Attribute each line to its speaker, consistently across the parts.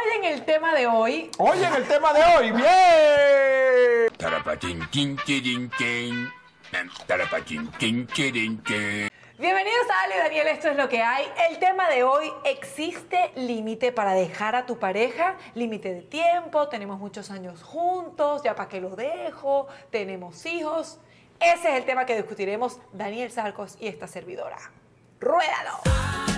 Speaker 1: Hoy en el tema de hoy.
Speaker 2: Hoy en el tema de hoy, bien.
Speaker 1: Bienvenidos a Ale Daniel, esto es lo que hay. El tema de hoy, ¿existe límite para dejar a tu pareja? Límite de tiempo, tenemos muchos años juntos, ya para qué lo dejo, tenemos hijos. Ese es el tema que discutiremos Daniel Sarcos y esta servidora. ¡Ruédalo!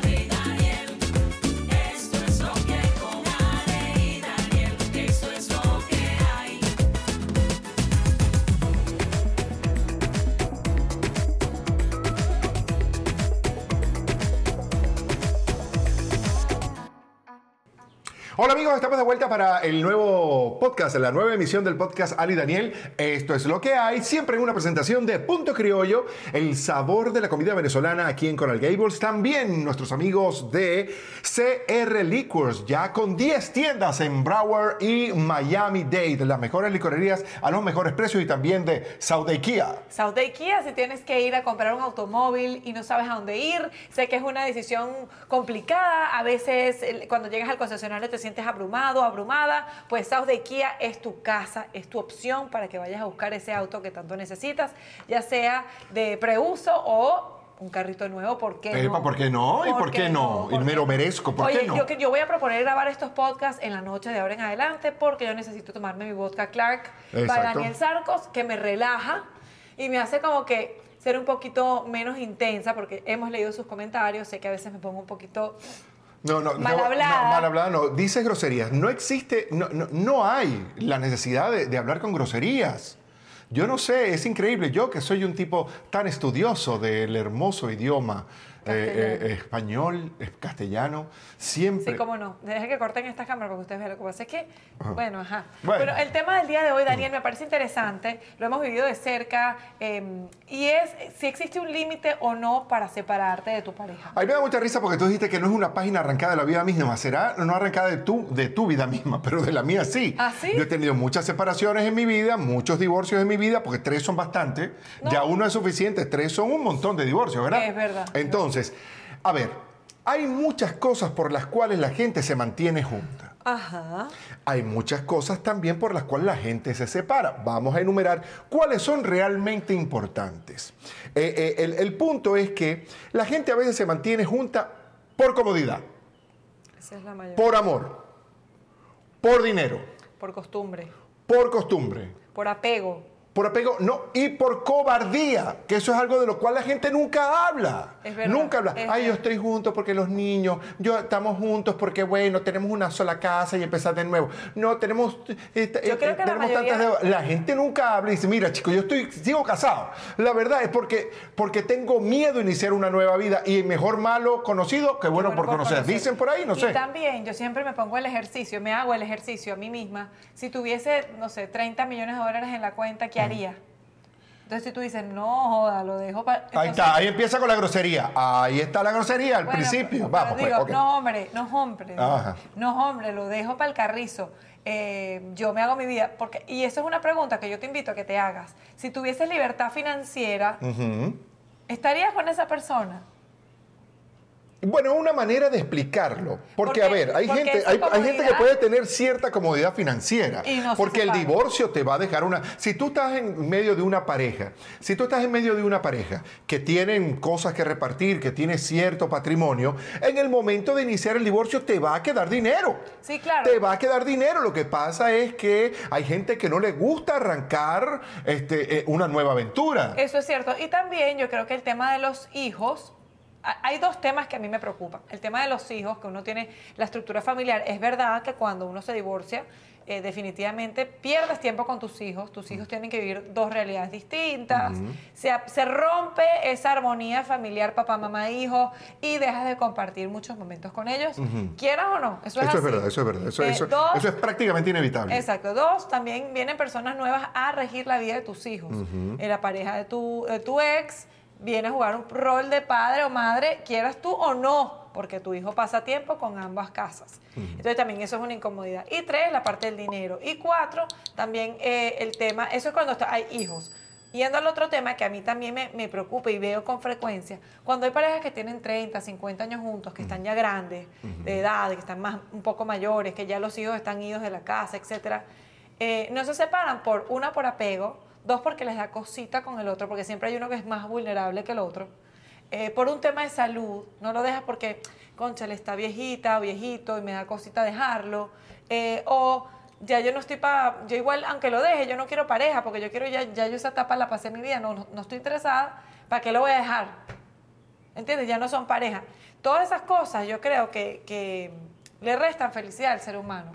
Speaker 2: Hola amigos, estamos de vuelta para el nuevo podcast, la nueva emisión del podcast Ali Daniel. Esto es lo que hay, siempre en una presentación de Punto Criollo, el sabor de la comida venezolana aquí en Coral Gables. También nuestros amigos de CR Liquors, ya con 10 tiendas en Broward y Miami Dade, las mejores licorerías a los mejores precios y también de South Kia.
Speaker 1: South Kia, si tienes que ir a comprar un automóvil y no sabes a dónde ir, sé que es una decisión complicada, a veces cuando llegas al concesionario te sientes abrumado, abrumada, pues South de Kia es tu casa, es tu opción para que vayas a buscar ese auto que tanto necesitas, ya sea de preuso o un carrito nuevo, ¿por qué no?
Speaker 2: ¿Por qué no? ¿Y por, qué, no? Y me lo merezco, ¿por qué no?
Speaker 1: Yo, yo voy a proponer grabar estos podcasts en la noche de ahora en adelante porque yo necesito tomarme mi vodka Clark para Daniel Sarcos, que me relaja y me hace como que ser un poquito menos intensa, porque hemos leído sus comentarios, sé que a veces me pongo un poquito
Speaker 2: no, no, mal hablada. No, mal hablada no. Dices groserías. No existe, no, no, no hay la necesidad de, de, hablar con groserías. Yo no sé, es increíble. Yo que soy un tipo tan estudioso del hermoso idioma eh, eh, español, castellano, siempre.
Speaker 1: Sí, cómo no. Deje que corten estas cámaras porque ustedes vean lo que pasa. Es que, bueno, ajá. Bueno. el tema del día de hoy, Daniel, me parece interesante. Lo hemos vivido de cerca. Em, y es si existe un límite o no para separarte de tu pareja.
Speaker 2: A mí me da mucha risa porque tú dijiste que no es una página arrancada de la vida misma. Será no arrancada de tu, de tu vida misma, pero de la mía sí.
Speaker 1: ¿Ah, sí?
Speaker 2: Yo he tenido muchas separaciones en mi vida, muchos divorcios en mi vida, porque tres son bastante. Ya uno es suficiente, tres son un montón de divorcios, ¿verdad?
Speaker 1: Es verdad.
Speaker 2: Entonces, entonces, a ver, hay muchas cosas por las cuales la gente se mantiene junta.
Speaker 1: Ajá.
Speaker 2: Hay muchas cosas también por las cuales la gente se separa. Vamos a enumerar cuáles son realmente importantes. Eh, eh, el, el, punto es que la gente a veces se mantiene junta por comodidad.
Speaker 1: Esa es la mayoría.
Speaker 2: Por amor. Por dinero.
Speaker 1: Por costumbre.
Speaker 2: Por costumbre.
Speaker 1: Por apego.
Speaker 2: Por apego, no, y por cobardía, que eso es algo de lo cual la gente nunca habla.
Speaker 1: Es verdad,
Speaker 2: nunca habla.
Speaker 1: es
Speaker 2: Ay, yo estoy juntos porque los niños, yo estamos juntos porque, bueno, tenemos una sola casa y empezar de nuevo. No, tenemos. eh,
Speaker 1: Yo creo que la
Speaker 2: tenemos
Speaker 1: mayoría-
Speaker 2: tantas deudas. La gente nunca habla y dice, mira, chico, yo estoy, sigo casado. La verdad es porque, porque tengo miedo a iniciar una nueva vida y mejor malo conocido que bueno, por conocer. Dicen por ahí, no
Speaker 1: y
Speaker 2: sé.
Speaker 1: también yo siempre me pongo el ejercicio, me hago el ejercicio a mí misma. Si tuviese, no sé, 30 millones de dólares en la cuenta, ¿qué haría? Entonces si tú dices, no, joda, lo dejo para...
Speaker 2: Ahí está, ahí empieza con la grosería. Ahí está la grosería al
Speaker 1: Bueno,
Speaker 2: principio. Vamos, pues,
Speaker 1: digo,
Speaker 2: ok.
Speaker 1: no hombre, no hombre, no,
Speaker 2: Ajá.
Speaker 1: no hombre, lo dejo para el carrizo. Eh, yo me hago mi vida, porque y eso es una pregunta que yo te invito a que te hagas. Si tuvieses libertad financiera. ¿estarías con esa persona?
Speaker 2: Bueno, una manera de explicarlo. Porque,
Speaker 1: Porque-
Speaker 2: a ver, hay gente, hay, hay gente que puede tener cierta comodidad financiera.
Speaker 1: No
Speaker 2: porque el divorcio te va a dejar una. Si tú estás en medio de una pareja, si tú estás en medio de una pareja que tienen cosas que repartir, que tiene cierto patrimonio, en el momento de iniciar el divorcio te va a quedar dinero.
Speaker 1: Sí, claro.
Speaker 2: Te va a quedar dinero. Lo que pasa es que hay gente que no le gusta arrancar este, eh, una nueva aventura.
Speaker 1: Eso es cierto. Y también yo creo que el tema de los hijos, hay dos temas que a mí me preocupan. El tema de los hijos, que uno tiene la estructura familiar. Es verdad que cuando uno se divorcia, eh, definitivamente pierdes tiempo con tus hijos. Tus hijos tienen que vivir dos realidades distintas. se, se rompe esa armonía familiar papá, mamá, hijo y dejas de compartir muchos momentos con ellos. Quieras o no. Eso es,
Speaker 2: Eso es verdad, eso es verdad. Eso,
Speaker 1: Eh,
Speaker 2: eso-
Speaker 1: dos,
Speaker 2: eso es prácticamente inevitable.
Speaker 1: Exacto. Dos, también vienen personas nuevas a regir la vida de tus hijos. Eh, La pareja de tu, de tu ex viene a jugar un rol de padre o madre, quieras tú o no, porque tu hijo pasa tiempo con ambas casas. Entonces también eso es una incomodidad. Y tres, la parte del dinero. Y cuatro, también eh, el tema, eso es cuando está- hay hijos. Yendo al otro tema que a mí también me, me preocupa y veo con frecuencia, cuando hay parejas que tienen 30, 50 años juntos, que están ya grandes, de edad, que están más, un poco mayores, que ya los hijos están idos de la casa, etcétera, eh, no se separan por una por apego, dos porque les da cosita con el otro, porque siempre hay uno que es más vulnerable que el otro. Eh, por un tema de salud, no lo dejas porque, concha, le está viejita o viejito y me da cosita dejarlo. Eh, o ya yo no estoy para, yo igual, aunque lo deje, yo no quiero pareja porque yo quiero, ya, ya yo esa etapa la pasé mi vida, no, no, no estoy interesada, ¿para qué lo voy a dejar? ¿Entiendes? Ya no son pareja. Todas esas cosas yo creo que, que le restan felicidad al ser humano.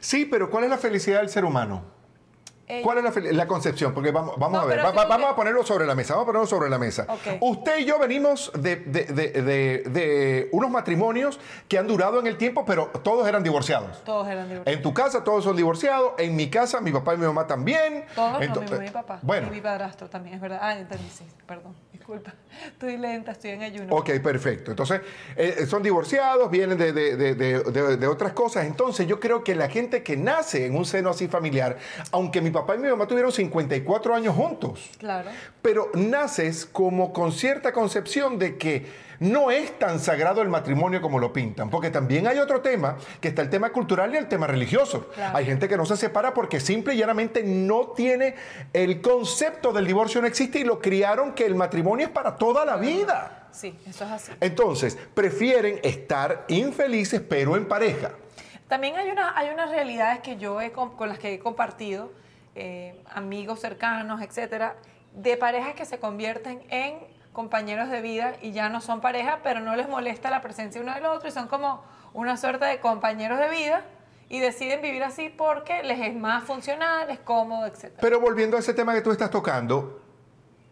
Speaker 2: Sí, pero ¿cuál es la felicidad del ser humano?
Speaker 1: Eh,
Speaker 2: ¿Cuál es la, concepción? Porque vamos, vamos
Speaker 1: No,
Speaker 2: a ver, va- va- vamos a ponerlo sobre la mesa, vamos a ponerlo sobre la mesa. Usted y yo venimos de, de- de- de- de unos matrimonios que han durado en el tiempo, pero todos eran divorciados.
Speaker 1: Todos eran divorciados.
Speaker 2: En tu casa todos son divorciados, en mi casa mi papá y mi mamá también.
Speaker 1: Todos, no, mi
Speaker 2: Entonces-
Speaker 1: mamá y mi papá.
Speaker 2: Bueno,
Speaker 1: Y mi padrastro también, es verdad. Ah, entendí, sí, perdón, disculpa. Estoy lenta, estoy en ayuno.
Speaker 2: Ok, perfecto. Entonces, eh, son divorciados, vienen de, de- de- de- de- de otras cosas. Entonces, yo creo que la gente que nace en un seno así familiar, aunque mi papá y mi mamá tuvieron 54 años juntos,
Speaker 1: Claro.
Speaker 2: pero naces como con cierta concepción de que no es tan sagrado el matrimonio como lo pintan, porque también hay otro tema, que está el tema cultural y el tema religioso.
Speaker 1: Claro.
Speaker 2: Hay gente que no se separa porque simple y llanamente no tiene el concepto del divorcio, no existe y lo criaron que el matrimonio es para toda la vida.
Speaker 1: Sí, eso es así.
Speaker 2: Entonces, prefieren estar infelices pero en pareja.
Speaker 1: También hay, una, hay unas realidades que yo he, con las que he compartido, eh, amigos cercanos, etcétera, de parejas que se convierten en compañeros de vida y ya no son pareja, pero no les molesta la presencia uno del otro y son como una suerte de compañeros de vida y deciden vivir así porque les es más funcional, es cómodo, etcétera.
Speaker 2: Pero volviendo a ese tema que tú estás tocando,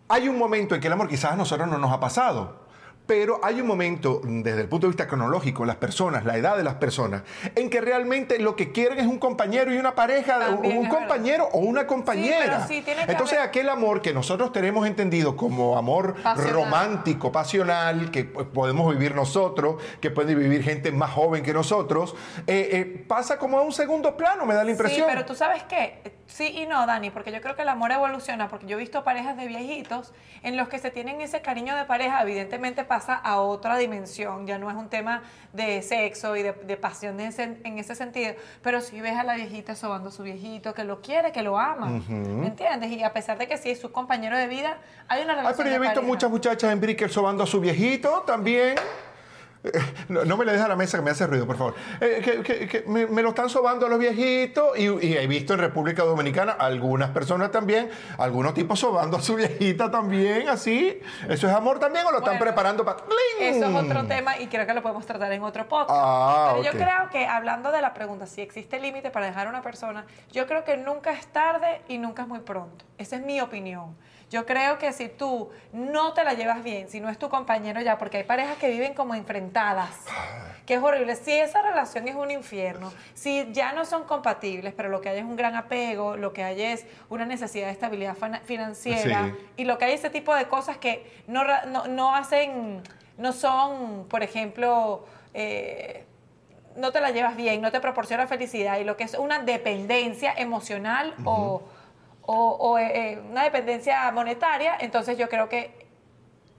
Speaker 2: hay un momento en que el amor quizás a nosotros no nos ha pasado. Pero hay un momento, desde el punto de vista cronológico, las personas, la edad de las personas, en que realmente lo que quieren es un compañero y una pareja,
Speaker 1: También
Speaker 2: un compañero o una compañera.
Speaker 1: sí,
Speaker 2: Entonces,
Speaker 1: haber-
Speaker 2: aquel amor que nosotros tenemos entendido como amor
Speaker 1: Pasional.
Speaker 2: romántico, pasional, que pues, podemos vivir nosotros, que puede vivir gente más joven que nosotros, eh, eh, pasa como a un segundo plano, me da la impresión.
Speaker 1: Sí, pero tú sabes qué, sí y no, Dani, porque yo creo que el amor evoluciona, porque yo he visto parejas de viejitos en los que se tienen ese cariño de pareja, evidentemente pasa a otra dimensión, ya no es un tema de sexo y de, de pasión en ese, en ese sentido, pero si ves a la viejita sobando a su viejito, que lo quiere, que lo ama, ¿me entiendes? Y a pesar de que sí es su compañero de vida, hay una relación
Speaker 2: Ay, pero yo he visto
Speaker 1: pareja.
Speaker 2: muchas muchachas en Brickell sobando a su viejito también. No, no me le dejes a la mesa que me hace ruido, por favor. Eh, que, que- que me, me lo están sobando a los viejitos y, y he visto en República Dominicana algunas personas también, algunos tipos sobando a su viejita también, así. ¿Eso es amor también o lo están preparando para...
Speaker 1: Eso es otro tema y creo que lo podemos tratar en otro podcast.
Speaker 2: Ah,
Speaker 1: Pero yo creo que hablando de la pregunta si existe límite para dejar a una persona, yo creo que nunca es tarde y nunca es muy pronto. Esa es mi opinión. Yo creo que si tú no te la llevas bien, si no es tu compañero ya, porque hay parejas que viven como enfrentadas, que es horrible. Si esa relación es un infierno, si ya no son compatibles, pero lo que hay es un gran apego, lo que hay es una necesidad de estabilidad financiera,
Speaker 2: Sí.
Speaker 1: y lo que hay es ese tipo de cosas que no, no, no hacen, no son, por ejemplo, eh, no te la llevas bien, no te proporciona felicidad y lo que es una dependencia emocional o, o- o, eh, eh, una dependencia monetaria, entonces yo creo que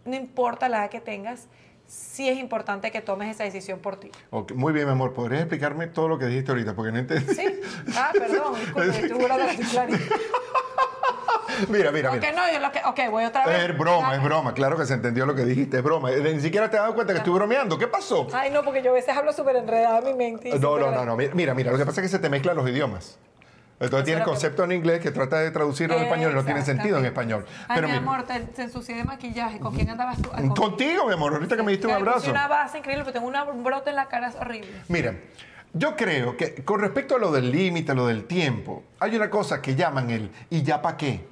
Speaker 1: no importa la edad que tengas, sí es importante que tomes esa decisión por ti.
Speaker 2: Ok, Muy bien, mi amor. ¿Podrías explicarme todo lo que dijiste ahorita? Porque no entendí.
Speaker 1: ¿Sí? Ah, perdón, disculpe, estoy clarita.
Speaker 2: Mira, mira,
Speaker 1: Ok,
Speaker 2: mira.
Speaker 1: no, yo lo que, ok, voy otra vez.
Speaker 2: Es broma, es
Speaker 1: Dame.
Speaker 2: broma. Claro que se entendió lo que dijiste, es broma. Eh, Ni siquiera te has dado cuenta que estoy bromeando. ¿Qué pasó?
Speaker 1: Ay, no, porque yo a veces hablo súper enredada en mi mente.
Speaker 2: No, no, no, no. Mira, mira, lo que pasa es que se te mezclan los idiomas. Entonces tiene
Speaker 1: es que-
Speaker 2: concepto en inglés que trata de traducirlo en español y no tiene sentido en español.
Speaker 1: Ay,
Speaker 2: Pero
Speaker 1: mi
Speaker 2: mira,
Speaker 1: amor, te, te ensucié de maquillaje. ¿Con quién andabas tú? Ay, con-
Speaker 2: contigo, mi amor, ahorita que me diste un abrazo.
Speaker 1: una base increíble, porque tengo un brote en la cara, es horrible.
Speaker 2: Mira, yo creo que con respecto a lo del límite, lo del tiempo, hay una cosa que llaman el ¿y ya para qué?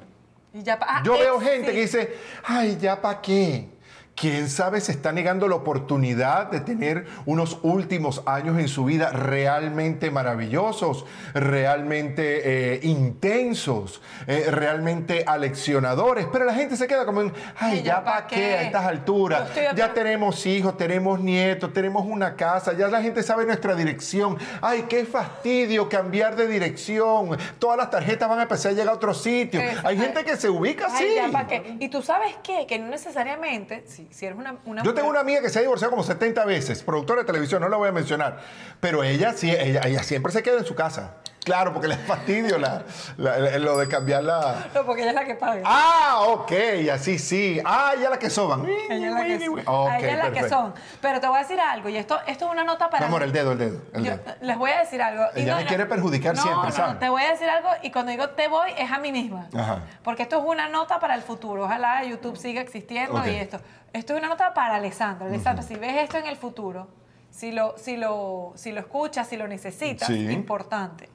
Speaker 1: Y ya pa- ah,
Speaker 2: Yo
Speaker 1: eh,
Speaker 2: veo gente
Speaker 1: sí.
Speaker 2: que dice, ay, ¿ya para qué? Quién sabe se está negando la oportunidad de tener unos últimos años en su vida realmente maravillosos, realmente eh, intensos, eh, realmente aleccionadores. Pero la gente se queda como en, ay, ya
Speaker 1: ¿ya
Speaker 2: para
Speaker 1: pa'
Speaker 2: qué
Speaker 1: qué?
Speaker 2: a estas alturas.
Speaker 1: Estoy
Speaker 2: Ya tenemos hijos, tenemos nietos, tenemos una casa, ya la gente sabe nuestra dirección. Ay, qué fastidio cambiar de dirección. Todas las tarjetas van a empezar a llegar a otro sitio. Hay
Speaker 1: ay.
Speaker 2: gente que se ubica así.
Speaker 1: Ay, ya, ¿pa' qué? Y tú sabes qué, que no necesariamente, si, si eres una, una
Speaker 2: Yo tengo una amiga que se ha divorciado como 70 veces, productora de televisión, no la voy a mencionar, pero ella sí, ella, ella siempre se queda en su casa. Claro, porque le es fastidio la- la- la- lo de cambiar la...
Speaker 1: No, porque ella es la que paga.
Speaker 2: Ah, ok, así sí. Ah, ella la que soban.
Speaker 1: ella es la que son.
Speaker 2: Ok,
Speaker 1: A ella es la que
Speaker 2: perfecto.
Speaker 1: son. Pero te voy a decir algo, y esto, esto es una nota para.
Speaker 2: Mi amor, el dedo, el dedo, el
Speaker 1: Yo-
Speaker 2: dedo.
Speaker 1: les voy a decir algo. y
Speaker 2: Ella me quiere perjudicar
Speaker 1: no,
Speaker 2: siempre,
Speaker 1: no,
Speaker 2: ¿sabes?
Speaker 1: te voy a decir algo y cuando digo te voy es a mí misma.
Speaker 2: Ajá.
Speaker 1: Porque esto es una nota para el futuro. Ojalá YouTube siga existiendo y esto. Esto es una nota para Alessandra. Alessandra, si ves esto en el futuro, si lo, si lo, si lo escuchas, si lo necesitas,
Speaker 2: Sí.
Speaker 1: importante.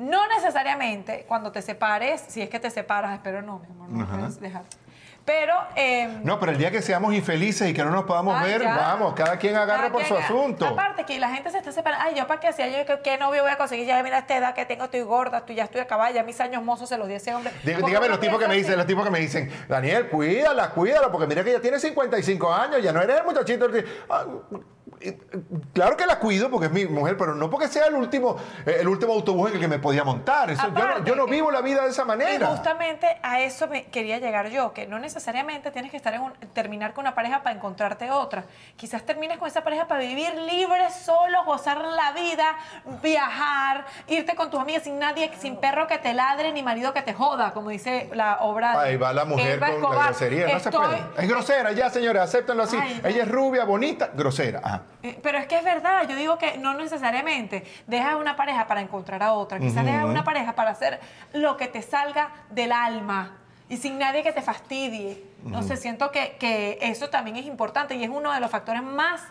Speaker 1: No necesariamente cuando te separes, si es que te separas, espero no, mi amor, no
Speaker 2: Ajá.
Speaker 1: puedes dejar. Pero em,
Speaker 2: No, pero el día que seamos infelices y que no nos podamos ver,
Speaker 1: ya.
Speaker 2: vamos, cada quien agarra
Speaker 1: Cada
Speaker 2: por su asunto.
Speaker 1: Aparte que la gente se está separando. Ay, yo para qué hacía yo qué, qué novio voy a conseguir. Ya mira esta edad que tengo, estoy gorda, estoy, ya estoy acabada, ya mis años mozos se los di a ese hombre.
Speaker 2: Dí-
Speaker 1: ¿Por qué
Speaker 2: Dígame los tipos que me dicen,
Speaker 1: así?
Speaker 2: los tipos que me dicen, Daniel, cuídala, cuídala, porque mira que ya tiene 55 años, ya no eres el muchachito. Ah, y- Claro que la cuido porque es mi mujer, pero no porque sea el último, eh, el último autobús en el que me podía montar. Eso- yo, no, yo vivo la vida de esa
Speaker 1: Y
Speaker 2: manera.
Speaker 1: justamente a eso me quería llegar yo, que no necesariamente tienes que estar en un- terminar con una pareja para encontrarte otra. Quizás termines con esa pareja para vivir libre, solo, gozar la vida, viajar, irte con tus amigas sin nadie, sin perro que te ladre ni marido que te joda, como dice la obra de
Speaker 2: Ahí va la mujer
Speaker 1: Elba
Speaker 2: con la
Speaker 1: Escobar.
Speaker 2: grosería, no se
Speaker 1: Estoy-
Speaker 2: puede. Es grosera, ya señores, acéptenlo así.
Speaker 1: Ay.
Speaker 2: Ella es rubia, bonita, grosera. Ajá.
Speaker 1: Eh, Pero es que es verdad, yo digo que no necesariamente dejas una pareja para encontrar a otra, quizás dejas una pareja para hacer lo que te salga del alma y sin nadie que te fastidie. No sé, siento que, que eso también es importante y es uno de los factores más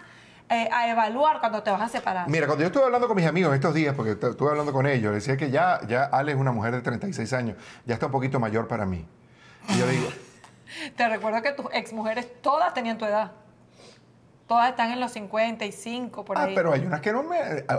Speaker 1: eh, a evaluar cuando te vas a separar.
Speaker 2: Mira, cuando yo estuve hablando con mis amigos estos días, porque estuve hablando con ellos, decía que ya, ya Ale es una mujer de 36 años, ya está un poquito mayor para mí. Y yo digo,
Speaker 1: Te recuerdo que tus exmujeres todas tenían tu edad. Todas están en los 55, por
Speaker 2: ah,
Speaker 1: ahí.
Speaker 2: pero hay unas que no me,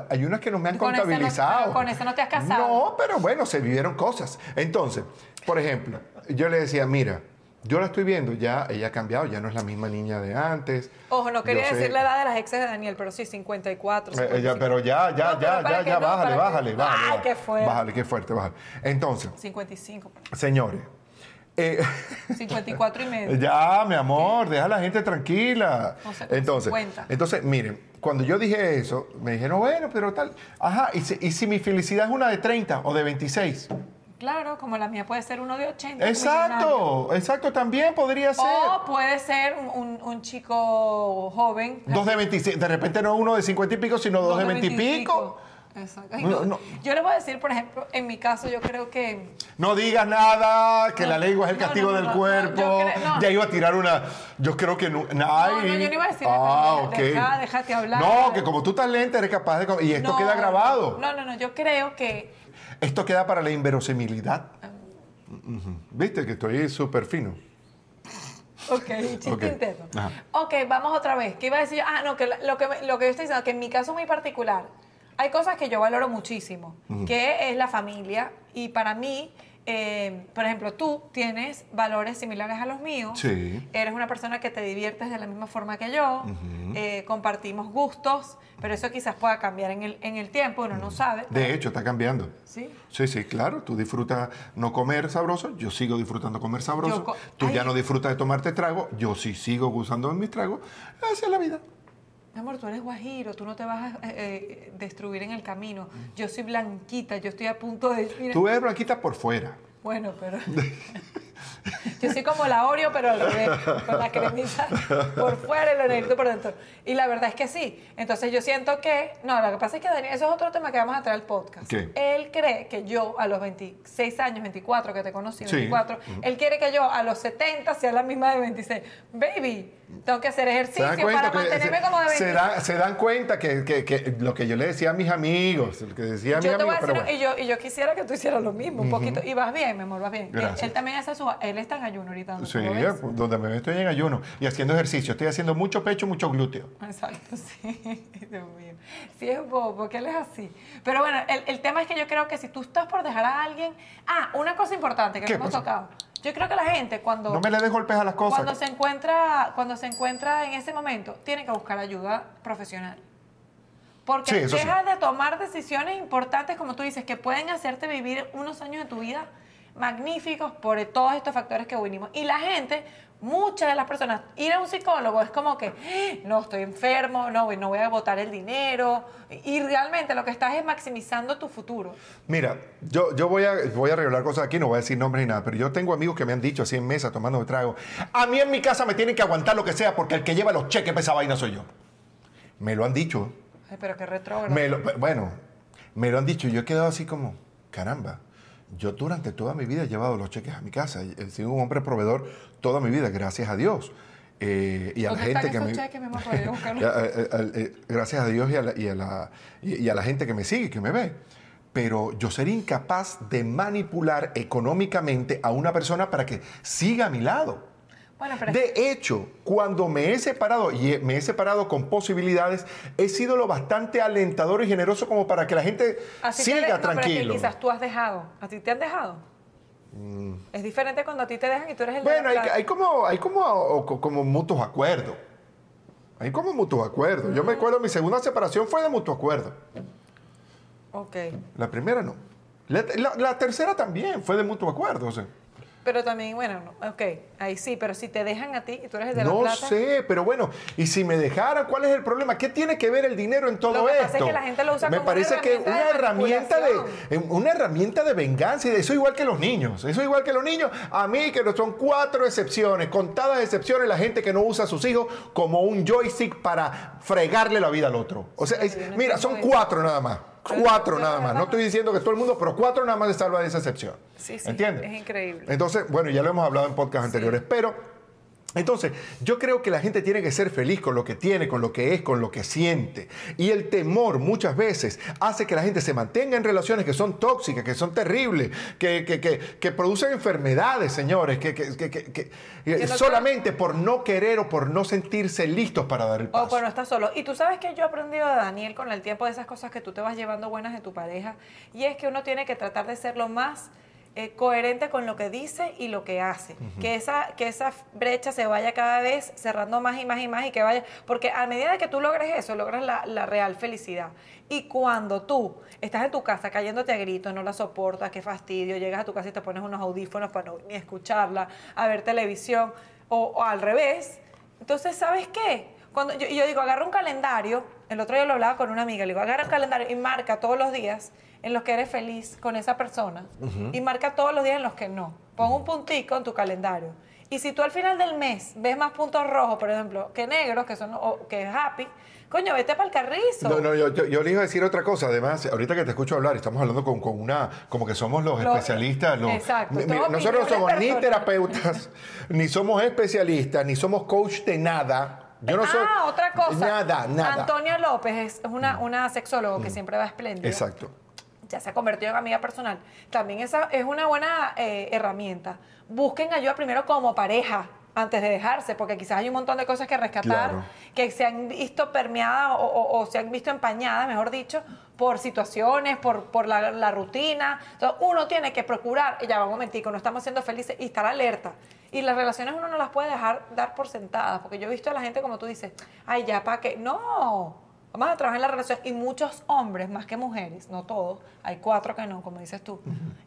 Speaker 2: hay unas que no me han
Speaker 1: Con ese no-
Speaker 2: contabilizado.
Speaker 1: con ese no te has casado.
Speaker 2: No, pero bueno, se vivieron cosas. Entonces, por ejemplo, yo le decía, mira, yo la estoy viendo, ya ella ha cambiado, ya no es la misma niña de antes.
Speaker 1: Ojo, no quería
Speaker 2: Yo sé-
Speaker 1: decir la edad de las exes de Daniel, pero sí, 54.
Speaker 2: Eh, eh, ya,
Speaker 1: 55.
Speaker 2: pero ya, ya,
Speaker 1: No,
Speaker 2: ya, ya, ya,
Speaker 1: no,
Speaker 2: bájale,
Speaker 1: que-
Speaker 2: bájale, bájale.
Speaker 1: Ay,
Speaker 2: bájale.
Speaker 1: qué fuerte.
Speaker 2: Bájale, qué fuerte, bájale. Entonces,
Speaker 1: 55,
Speaker 2: señores, eh,
Speaker 1: 54 y medio.
Speaker 2: Ya, mi amor, deja a la gente tranquila. Entonces,
Speaker 1: 50.
Speaker 2: entonces, miren, cuando yo dije eso, me dijeron, bueno, pero tal. Ajá, ¿y si, y si mi felicidad es una de 30 o de 26?
Speaker 1: Claro, como la mía puede ser uno de 80. millonario.
Speaker 2: Exacto, exacto, también podría ser.
Speaker 1: O puede ser un, un- chico joven.
Speaker 2: Dos de 26, de repente no uno de 50 y pico, sino dos, de 20 y
Speaker 1: 20
Speaker 2: pico.
Speaker 1: Exacto. Ay,
Speaker 2: No,
Speaker 1: no.
Speaker 2: no.
Speaker 1: Yo les voy a decir, por ejemplo, en mi caso, yo creo que.
Speaker 2: No digas nada, que
Speaker 1: No,
Speaker 2: la lengua es el castigo del cuerpo. Ya iba a tirar una. Yo creo que no.
Speaker 1: No, yo no iba a decir
Speaker 2: Ah, ok.
Speaker 1: deja- déjate hablar.
Speaker 2: No, que como tú estás lenta, eres capaz de. Y esto queda grabado.
Speaker 1: No, no, no. Yo creo que.
Speaker 2: Esto queda para la inverosimilidad. Ujú. ¿Viste que estoy súper fino?
Speaker 1: Ok, chiste
Speaker 2: Ok.
Speaker 1: interno.
Speaker 2: Ajá.
Speaker 1: Ok, vamos otra vez. ¿Qué iba a decir yo? Ah, no, que lo que, lo que yo estoy diciendo, que en mi caso muy particular, hay cosas que yo valoro muchísimo, que es la familia. Y para mí, eh, por ejemplo, tú tienes valores similares a los míos.
Speaker 2: Sí.
Speaker 1: Eres una persona que te diviertes de la misma forma que yo. eh, compartimos gustos, pero eso quizás pueda cambiar en el, en el tiempo, uno no sabe.
Speaker 2: De hecho, está cambiando.
Speaker 1: Sí.
Speaker 2: Sí, sí, claro. Tú disfrutas no comer sabroso, yo sigo disfrutando comer sabroso.
Speaker 1: Co-
Speaker 2: tú
Speaker 1: Ay.
Speaker 2: ya no disfrutas de tomarte trago, yo sí sigo gustando de mis tragos. Esa es la vida.
Speaker 1: Mi amor, tú eres guajiro, tú no te vas a eh, eh, destruir en el camino. Yo soy blanquita, yo estoy a punto de... mira,
Speaker 2: Tú eres blanquita por fuera.
Speaker 1: Bueno, pero... yo soy como la Oreo, pero al revés, con la cremita por fuera y lo negrito por dentro. Y la verdad es que sí. Entonces yo siento que... No, lo que pasa es que Daniel, eso es otro tema que vamos a traer al podcast.
Speaker 2: ¿Qué?
Speaker 1: Él cree que yo a los 26 años, 24, que te conocí,
Speaker 2: Sí.
Speaker 1: 24, él quiere que yo a los 70 sea la misma de 26. Baby, tengo que hacer
Speaker 2: ¿Se
Speaker 1: ejercicio para mantenerme
Speaker 2: se,
Speaker 1: como de 26.
Speaker 2: se dan, se dan cuenta que, que- que lo que yo le decía a mis amigos, lo que decía a mis
Speaker 1: Yo te voy a
Speaker 2: pero
Speaker 1: decir,
Speaker 2: bueno.
Speaker 1: y, yo, y yo quisiera que tú hicieras lo mismo, un poquito. Y vas bien, mi amor, vas bien. Él, también hace mismo, él está en ayuno ahorita. ¿no?
Speaker 2: Sí,
Speaker 1: ¿Lo ves?
Speaker 2: donde me estoy en ayuno y haciendo ejercicio. Estoy haciendo mucho pecho, mucho glúteo.
Speaker 1: Exacto, sí. Dios mío. Sí es bobo, porque él es así. Pero bueno, el, el tema es que yo creo que si tú estás por dejar a alguien... Ah, una cosa importante que
Speaker 2: ¿Qué
Speaker 1: no hemos tocado. Yo creo que la gente cuando...
Speaker 2: No me le des golpes a las cosas.
Speaker 1: Cuando se encuentra, cuando se encuentra en ese momento, tiene que buscar ayuda profesional. Porque
Speaker 2: sí.
Speaker 1: dejas de tomar decisiones importantes, como tú dices, que pueden hacerte vivir unos años de tu vida magníficos por todos estos factores que vinimos. Y la gente, muchas de las personas, ir a un psicólogo es como que, "Ah, no, estoy enfermo, no, no voy a botar el dinero. Y realmente lo que estás es maximizando tu futuro.
Speaker 2: Mira, yo, yo voy, a, voy a revelar cosas aquí, no voy a decir nombres ni nada, pero yo tengo amigos que me han dicho así en mesa, tomando trago. A mí en mi casa me tienen que aguantar lo que sea porque el que lleva los cheques para esa vaina soy yo. Me lo han dicho.
Speaker 1: Ay, pero qué retrógrado.
Speaker 2: Bueno, me lo han dicho. Yo he quedado así como, caramba. Yo durante toda mi vida he llevado los cheques a mi casa. He sido un hombre proveedor toda mi vida, gracias a Dios. Eh, y a la
Speaker 1: ¿Dónde están
Speaker 2: gente que me...
Speaker 1: cheques,
Speaker 2: eh, eh, gracias a Dios y a, la, y, a la, y- y a la gente que me sigue, que me ve. Pero yo sería incapaz de manipular económicamente a una persona para que siga a mi lado.
Speaker 1: Bueno, pero
Speaker 2: De hecho, cuando me he separado, y me he separado con posibilidades, he sido lo bastante alentador y generoso como para que la gente
Speaker 1: Así
Speaker 2: siga
Speaker 1: de- no, pero es que
Speaker 2: tranquilo.
Speaker 1: quizás tú has dejado. ¿A ti te han dejado? Es diferente cuando a ti te dejan y tú eres el de
Speaker 2: Mm. Bueno,
Speaker 1: la
Speaker 2: hay, hay como, hay como, como mutuos acuerdos. Hay como mutuos acuerdos. Yo me acuerdo, mi segunda separación fue de mutuo acuerdo.
Speaker 1: Ok.
Speaker 2: La primera no. La, la- la tercera también fue de mutuo acuerdo. o sea.
Speaker 1: Pero también, bueno, no, ok, ahí sí, pero si te dejan a ti y tú eres el de la
Speaker 2: No
Speaker 1: plata.
Speaker 2: sé, pero bueno, y si me dejaran, ¿cuál es el problema? ¿Qué tiene que ver el dinero en todo
Speaker 1: Lo que
Speaker 2: esto?
Speaker 1: pasa es que la gente lo usa
Speaker 2: me
Speaker 1: como una
Speaker 2: parece que
Speaker 1: herramienta
Speaker 2: una
Speaker 1: de
Speaker 2: herramienta de una herramienta de venganza y de eso igual que los niños. Eso igual que los niños. A mí que no son cuatro excepciones, contadas excepciones, la gente que no usa a sus hijos como un joystick para fregarle la vida al otro. O sea, es-
Speaker 1: no
Speaker 2: mira, son cuatro nada más. Cuatro nada más. No estoy diciendo que todo el mundo, pero cuatro nada más se salva de esa excepción.
Speaker 1: Sí, sí,
Speaker 2: ¿Entiendes?
Speaker 1: es increíble.
Speaker 2: Entonces, bueno, ya lo hemos hablado en podcasts anteriores, pero entonces yo creo que la gente tiene que ser feliz con lo que tiene, con lo que es, con lo que siente. Y el temor muchas veces hace que la gente se mantenga en relaciones que son tóxicas, que son terribles, que, que- que- que producen enfermedades, señores, que, que- que- que- que-
Speaker 1: Que no
Speaker 2: solamente por no querer o por no sentirse listos para dar el
Speaker 1: O
Speaker 2: paso.
Speaker 1: pues no estás solo. Y tú sabes que yo he aprendido de Daniel con el tiempo de esas cosas que tú te vas llevando buenas de tu pareja. Y es que uno tiene que tratar de ser lo más eh, coherente con lo que dice y lo que hace. que, esa, que esa brecha se vaya cada vez cerrando más y más y más y que vaya. Porque a medida que tú logres eso, logras la, la real felicidad. Y cuando tú estás en tu casa cayéndote a gritos, no la soportas, qué fastidio, llegas a tu casa y te pones unos audífonos para no ni escucharla, a ver televisión, o, o al revés, entonces, ¿sabes qué? Cuando yo, yo digo, agarra un calendario, el otro día lo hablaba con una amiga, le digo, agarra un calendario y marca todos los días en los que eres feliz con esa persona y marca todos los días en los que no. Pon un puntico en tu calendario. Y si tú al final del mes ves más puntos rojos, por ejemplo, que negros, que son o que es happy, coño, vete para el carrizo.
Speaker 2: No, no, yo, yo, yo le iba a decir otra cosa. Además, ahorita que te escucho hablar, estamos hablando con, con una, como que somos los
Speaker 1: Los-
Speaker 2: especialistas. Los,
Speaker 1: exacto,
Speaker 2: Mi- mi-
Speaker 1: todas
Speaker 2: nosotros no somos ni terapeutas, ni somos especialistas, ni somos coach de nada. Yo no soy.
Speaker 1: ah, otra cosa.
Speaker 2: Nada, nada. Mm.
Speaker 1: Antonia López es una, una sexóloga que siempre va espléndida.
Speaker 2: Exacto.
Speaker 1: ya se ha convertido en amiga personal, también esa es una buena eh, herramienta. Busquen ayuda primero como pareja antes de dejarse, porque quizás hay un montón de cosas que rescatar
Speaker 2: Claro.
Speaker 1: que se han visto permeadas o, o- o se han visto empañadas, mejor dicho, por situaciones, por, por la, la rutina. Entonces, uno tiene que procurar, ya va un momentico, no estamos siendo felices y estar alerta. Y las relaciones uno no las puede dejar dar por sentadas, porque yo he visto a la gente como tú dices, ay, ya, ¿para qué? No, vamos a trabajar en la relación. Y muchos hombres, más que mujeres, no todos, hay cuatro que no, como dices tú,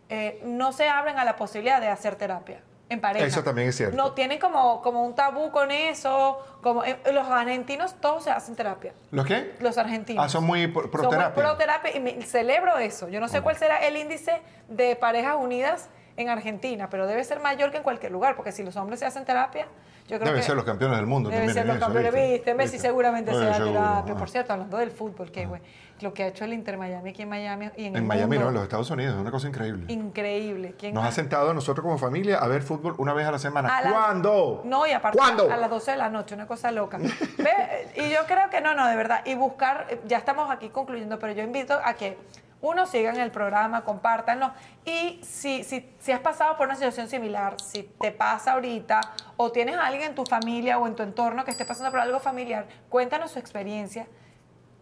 Speaker 1: eh, no se abren a la posibilidad de hacer terapia. En pareja.
Speaker 2: Eso también es cierto.
Speaker 1: No tienen como, como un tabú con eso. Como, eh, los argentinos todos se hacen terapia.
Speaker 2: ¿Los qué?
Speaker 1: Los argentinos.
Speaker 2: Ah, son muy pro, pro
Speaker 1: Son muy
Speaker 2: terapia.
Speaker 1: pro terapia y me- celebro eso. Yo no sé cuál será el índice de parejas unidas en Argentina, pero debe ser mayor que en cualquier lugar, porque si los hombres se hacen terapia, yo creo
Speaker 2: Deben
Speaker 1: que
Speaker 2: ser los campeones del mundo
Speaker 1: Deben ser los
Speaker 2: eso,
Speaker 1: campeones,
Speaker 2: ¿viste?
Speaker 1: viste. Messi
Speaker 2: ¿Viste?
Speaker 1: seguramente
Speaker 2: Oye,
Speaker 1: se da terapia.
Speaker 2: ah.
Speaker 1: Por cierto, hablando del fútbol, que güey, lo que ha hecho el Inter Miami aquí en Miami y en, el
Speaker 2: En Miami,
Speaker 1: mundo,
Speaker 2: no, en los Estados Unidos, es una cosa increíble.
Speaker 1: Increíble. ¿Quién
Speaker 2: Nos ha sentado a nosotros como familia a ver fútbol una vez a la semana.
Speaker 1: A la-
Speaker 2: ¿Cuándo?
Speaker 1: No, y aparte
Speaker 2: ¿Cuándo?
Speaker 1: a las 12 de la noche, una cosa loca. Ve, Y yo creo que no, no, de verdad. Y buscar, ya estamos aquí concluyendo, pero yo invito a que Uno, sigan el programa, compártanlo. Y si, si, si has pasado por una situación similar, si te pasa ahorita o tienes a alguien en tu familia o en tu entorno que esté pasando por algo familiar, cuéntanos su experiencia.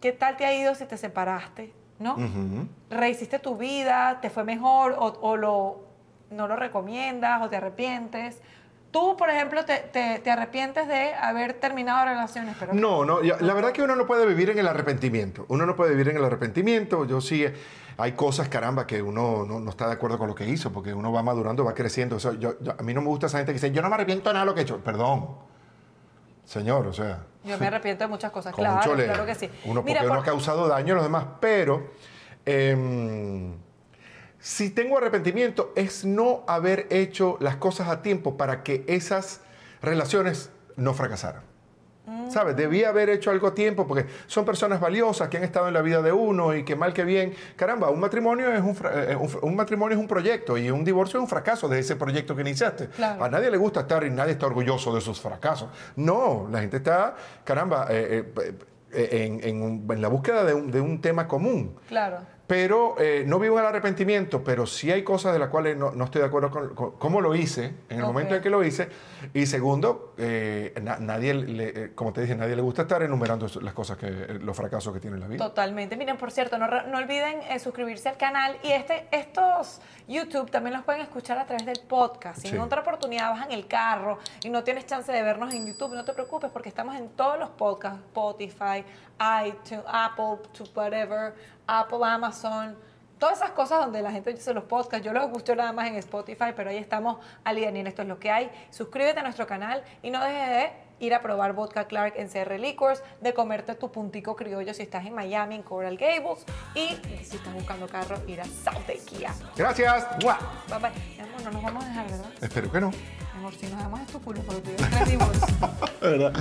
Speaker 1: ¿Qué tal te ha ido si te separaste? ¿No? ¿Rehiciste tu vida? ¿Te fue mejor? ¿O, o lo, no lo recomiendas? ¿O te arrepientes? Tú, por ejemplo, te, te, te, arrepientes de haber terminado relaciones, pero...
Speaker 2: No, no, la verdad que uno no puede vivir en el arrepentimiento. Uno no puede vivir en el arrepentimiento. Yo sí, hay cosas, caramba, que uno no, no está de acuerdo con lo que hizo, porque uno va madurando, va creciendo. Eso, yo, a mí no me gusta esa gente que dice, yo no me arrepiento de nada de lo que he hecho. Perdón, señor, o sea...
Speaker 1: Yo me arrepiento de muchas cosas, claro, claro que sí.
Speaker 2: Uno, porque uno ha causado daño a los demás, pero... Eh, si tengo arrepentimiento es no haber hecho las cosas a tiempo para que esas relaciones no fracasaran. ¿Sabes? Debía haber hecho algo a tiempo porque son personas valiosas que han estado en la vida de uno y que mal que bien, caramba, un matrimonio es un, eh, un, matrimonio es un proyecto y un divorcio es un fracaso de ese proyecto que iniciaste. A nadie le gusta estar y nadie está orgulloso de sus fracasos. No, la gente está, caramba, eh, eh, en, en, la búsqueda de un, de un tema común.
Speaker 1: Claro
Speaker 2: pero eh, no vivo en el arrepentimiento, pero sí hay cosas de las cuales no, estoy de acuerdo con, cómo lo hice, en el momento en que lo hice. Y segundo, eh, nadie, le, eh, como te dije, nadie le gusta estar enumerando las cosas, que los fracasos que tiene la vida.
Speaker 1: Totalmente. Miren, por cierto, no, no olviden suscribirse al canal y este, estos YouTube también los pueden escuchar a través del podcast. Si en otra oportunidad vas en el carro y no tienes chance de vernos en YouTube, no te preocupes porque estamos en todos los podcasts, Spotify, iTunes, Apple, whatever Apple, Amazon, todas esas cosas donde la gente dice los podcasts. Yo los gusto nada más en Spotify, pero ahí estamos. Ali Daniel, esto es lo que hay. Suscríbete a nuestro canal y no dejes de ir a probar vodka Clark en CR Liquors, de comerte tu puntico criollo si estás en Miami, en Coral Gables, y si estás buscando carro, ir a South de Kia.
Speaker 2: Gracias.
Speaker 1: Bye bye. amor, no nos vamos a dejar, ¿verdad?
Speaker 2: Espero que no.
Speaker 1: Amor, si nos damos es tu culo, pero tú tres divorcios.
Speaker 2: ¿Verdad?